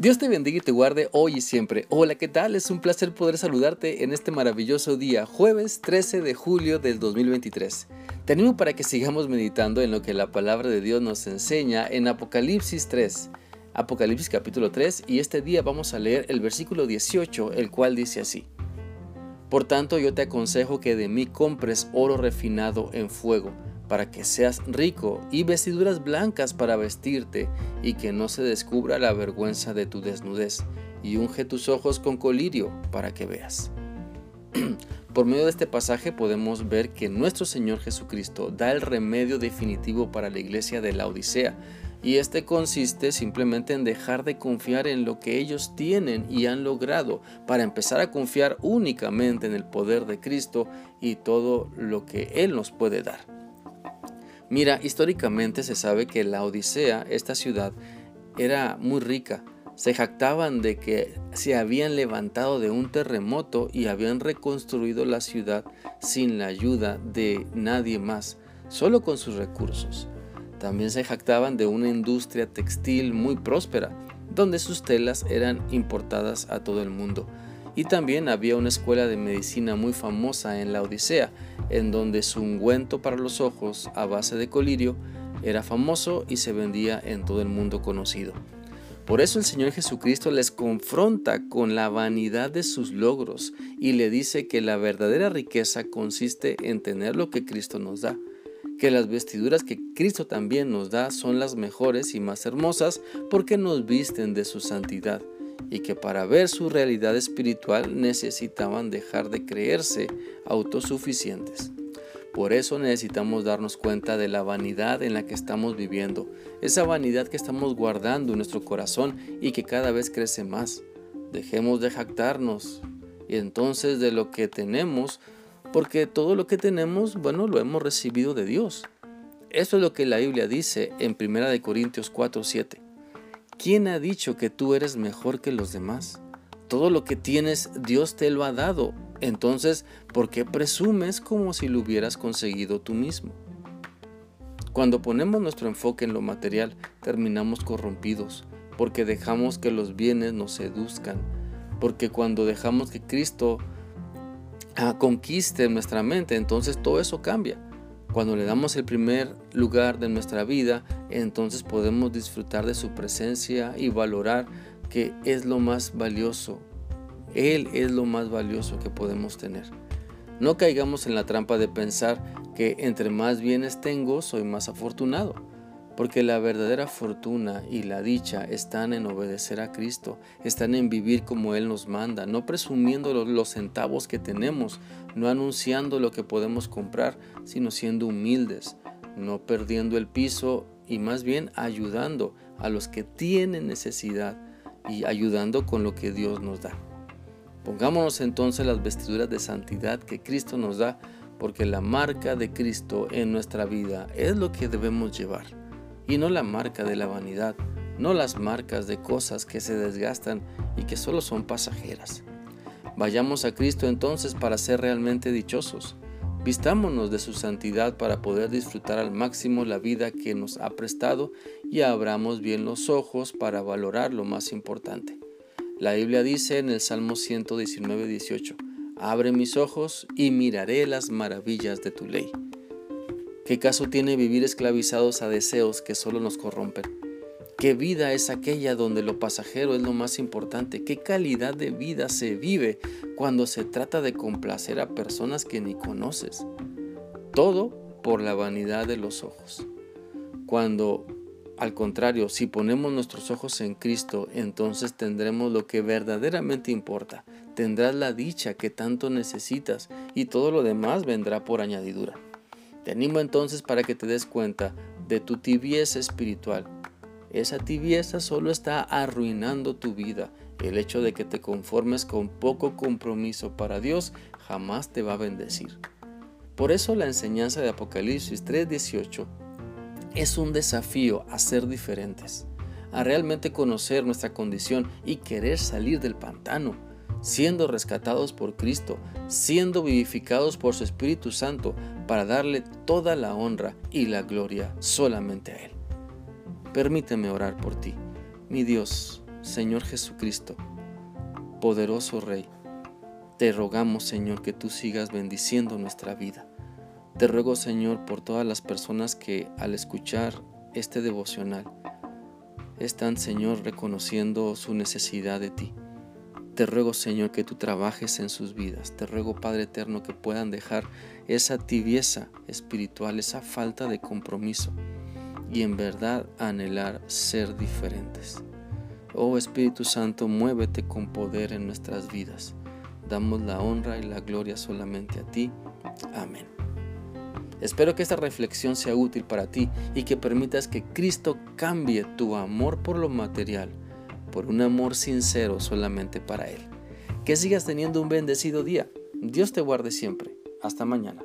Dios te bendiga y te guarde hoy y siempre. Hola, ¿qué tal? Es un placer poder saludarte en este maravilloso día, jueves 13 de julio del 2023. Te animo para que sigamos meditando en lo que la palabra de Dios nos enseña en Apocalipsis 3. Apocalipsis capítulo 3 y este día vamos a leer el versículo 18, el cual dice así. Por tanto yo te aconsejo que de mí compres oro refinado en fuego para que seas rico y vestiduras blancas para vestirte y que no se descubra la vergüenza de tu desnudez y unge tus ojos con colirio para que veas. Por medio de este pasaje podemos ver que nuestro Señor Jesucristo da el remedio definitivo para la iglesia de la Odisea, y este consiste simplemente en dejar de confiar en lo que ellos tienen y han logrado para empezar a confiar únicamente en el poder de Cristo y todo lo que Él nos puede dar. Mira, históricamente se sabe que la Odisea, esta ciudad, era muy rica. Se jactaban de que se habían levantado de un terremoto y habían reconstruido la ciudad sin la ayuda de nadie más, solo con sus recursos. También se jactaban de una industria textil muy próspera, donde sus telas eran importadas a todo el mundo. Y también había una escuela de medicina muy famosa en la Odisea, en donde su ungüento para los ojos a base de colirio era famoso y se vendía en todo el mundo conocido. Por eso el Señor Jesucristo les confronta con la vanidad de sus logros y le dice que la verdadera riqueza consiste en tener lo que Cristo nos da, que las vestiduras que Cristo también nos da son las mejores y más hermosas porque nos visten de su santidad y que para ver su realidad espiritual necesitaban dejar de creerse autosuficientes. Por eso necesitamos darnos cuenta de la vanidad en la que estamos viviendo, esa vanidad que estamos guardando en nuestro corazón y que cada vez crece más. Dejemos de jactarnos y entonces de lo que tenemos, porque todo lo que tenemos, bueno, lo hemos recibido de Dios. Eso es lo que la Biblia dice en 1 Corintios 4, 7. ¿Quién ha dicho que tú eres mejor que los demás? Todo lo que tienes Dios te lo ha dado. Entonces, ¿por qué presumes como si lo hubieras conseguido tú mismo? Cuando ponemos nuestro enfoque en lo material, terminamos corrompidos, porque dejamos que los bienes nos seduzcan, porque cuando dejamos que Cristo ah, conquiste nuestra mente, entonces todo eso cambia. Cuando le damos el primer lugar de nuestra vida, entonces podemos disfrutar de su presencia y valorar que es lo más valioso. Él es lo más valioso que podemos tener. No caigamos en la trampa de pensar que entre más bienes tengo, soy más afortunado porque la verdadera fortuna y la dicha están en obedecer a Cristo, están en vivir como Él nos manda, no presumiendo los centavos que tenemos, no anunciando lo que podemos comprar, sino siendo humildes, no perdiendo el piso y más bien ayudando a los que tienen necesidad y ayudando con lo que Dios nos da. Pongámonos entonces las vestiduras de santidad que Cristo nos da, porque la marca de Cristo en nuestra vida es lo que debemos llevar y no la marca de la vanidad, no las marcas de cosas que se desgastan y que solo son pasajeras. Vayamos a Cristo entonces para ser realmente dichosos. Vistámonos de su santidad para poder disfrutar al máximo la vida que nos ha prestado y abramos bien los ojos para valorar lo más importante. La Biblia dice en el Salmo 119, 18, Abre mis ojos y miraré las maravillas de tu ley. ¿Qué caso tiene vivir esclavizados a deseos que solo nos corrompen? ¿Qué vida es aquella donde lo pasajero es lo más importante? ¿Qué calidad de vida se vive cuando se trata de complacer a personas que ni conoces? Todo por la vanidad de los ojos. Cuando, al contrario, si ponemos nuestros ojos en Cristo, entonces tendremos lo que verdaderamente importa. Tendrás la dicha que tanto necesitas y todo lo demás vendrá por añadidura. Te animo entonces para que te des cuenta de tu tibieza espiritual. Esa tibieza solo está arruinando tu vida. El hecho de que te conformes con poco compromiso para Dios jamás te va a bendecir. Por eso la enseñanza de Apocalipsis 3:18 es un desafío a ser diferentes, a realmente conocer nuestra condición y querer salir del pantano siendo rescatados por Cristo, siendo vivificados por su Espíritu Santo, para darle toda la honra y la gloria solamente a Él. Permíteme orar por ti. Mi Dios, Señor Jesucristo, poderoso Rey, te rogamos, Señor, que tú sigas bendiciendo nuestra vida. Te ruego, Señor, por todas las personas que al escuchar este devocional están, Señor, reconociendo su necesidad de ti. Te ruego, Señor, que tú trabajes en sus vidas. Te ruego, Padre Eterno, que puedan dejar esa tibieza espiritual, esa falta de compromiso y en verdad anhelar ser diferentes. Oh Espíritu Santo, muévete con poder en nuestras vidas. Damos la honra y la gloria solamente a ti. Amén. Espero que esta reflexión sea útil para ti y que permitas que Cristo cambie tu amor por lo material por un amor sincero solamente para Él. Que sigas teniendo un bendecido día. Dios te guarde siempre. Hasta mañana.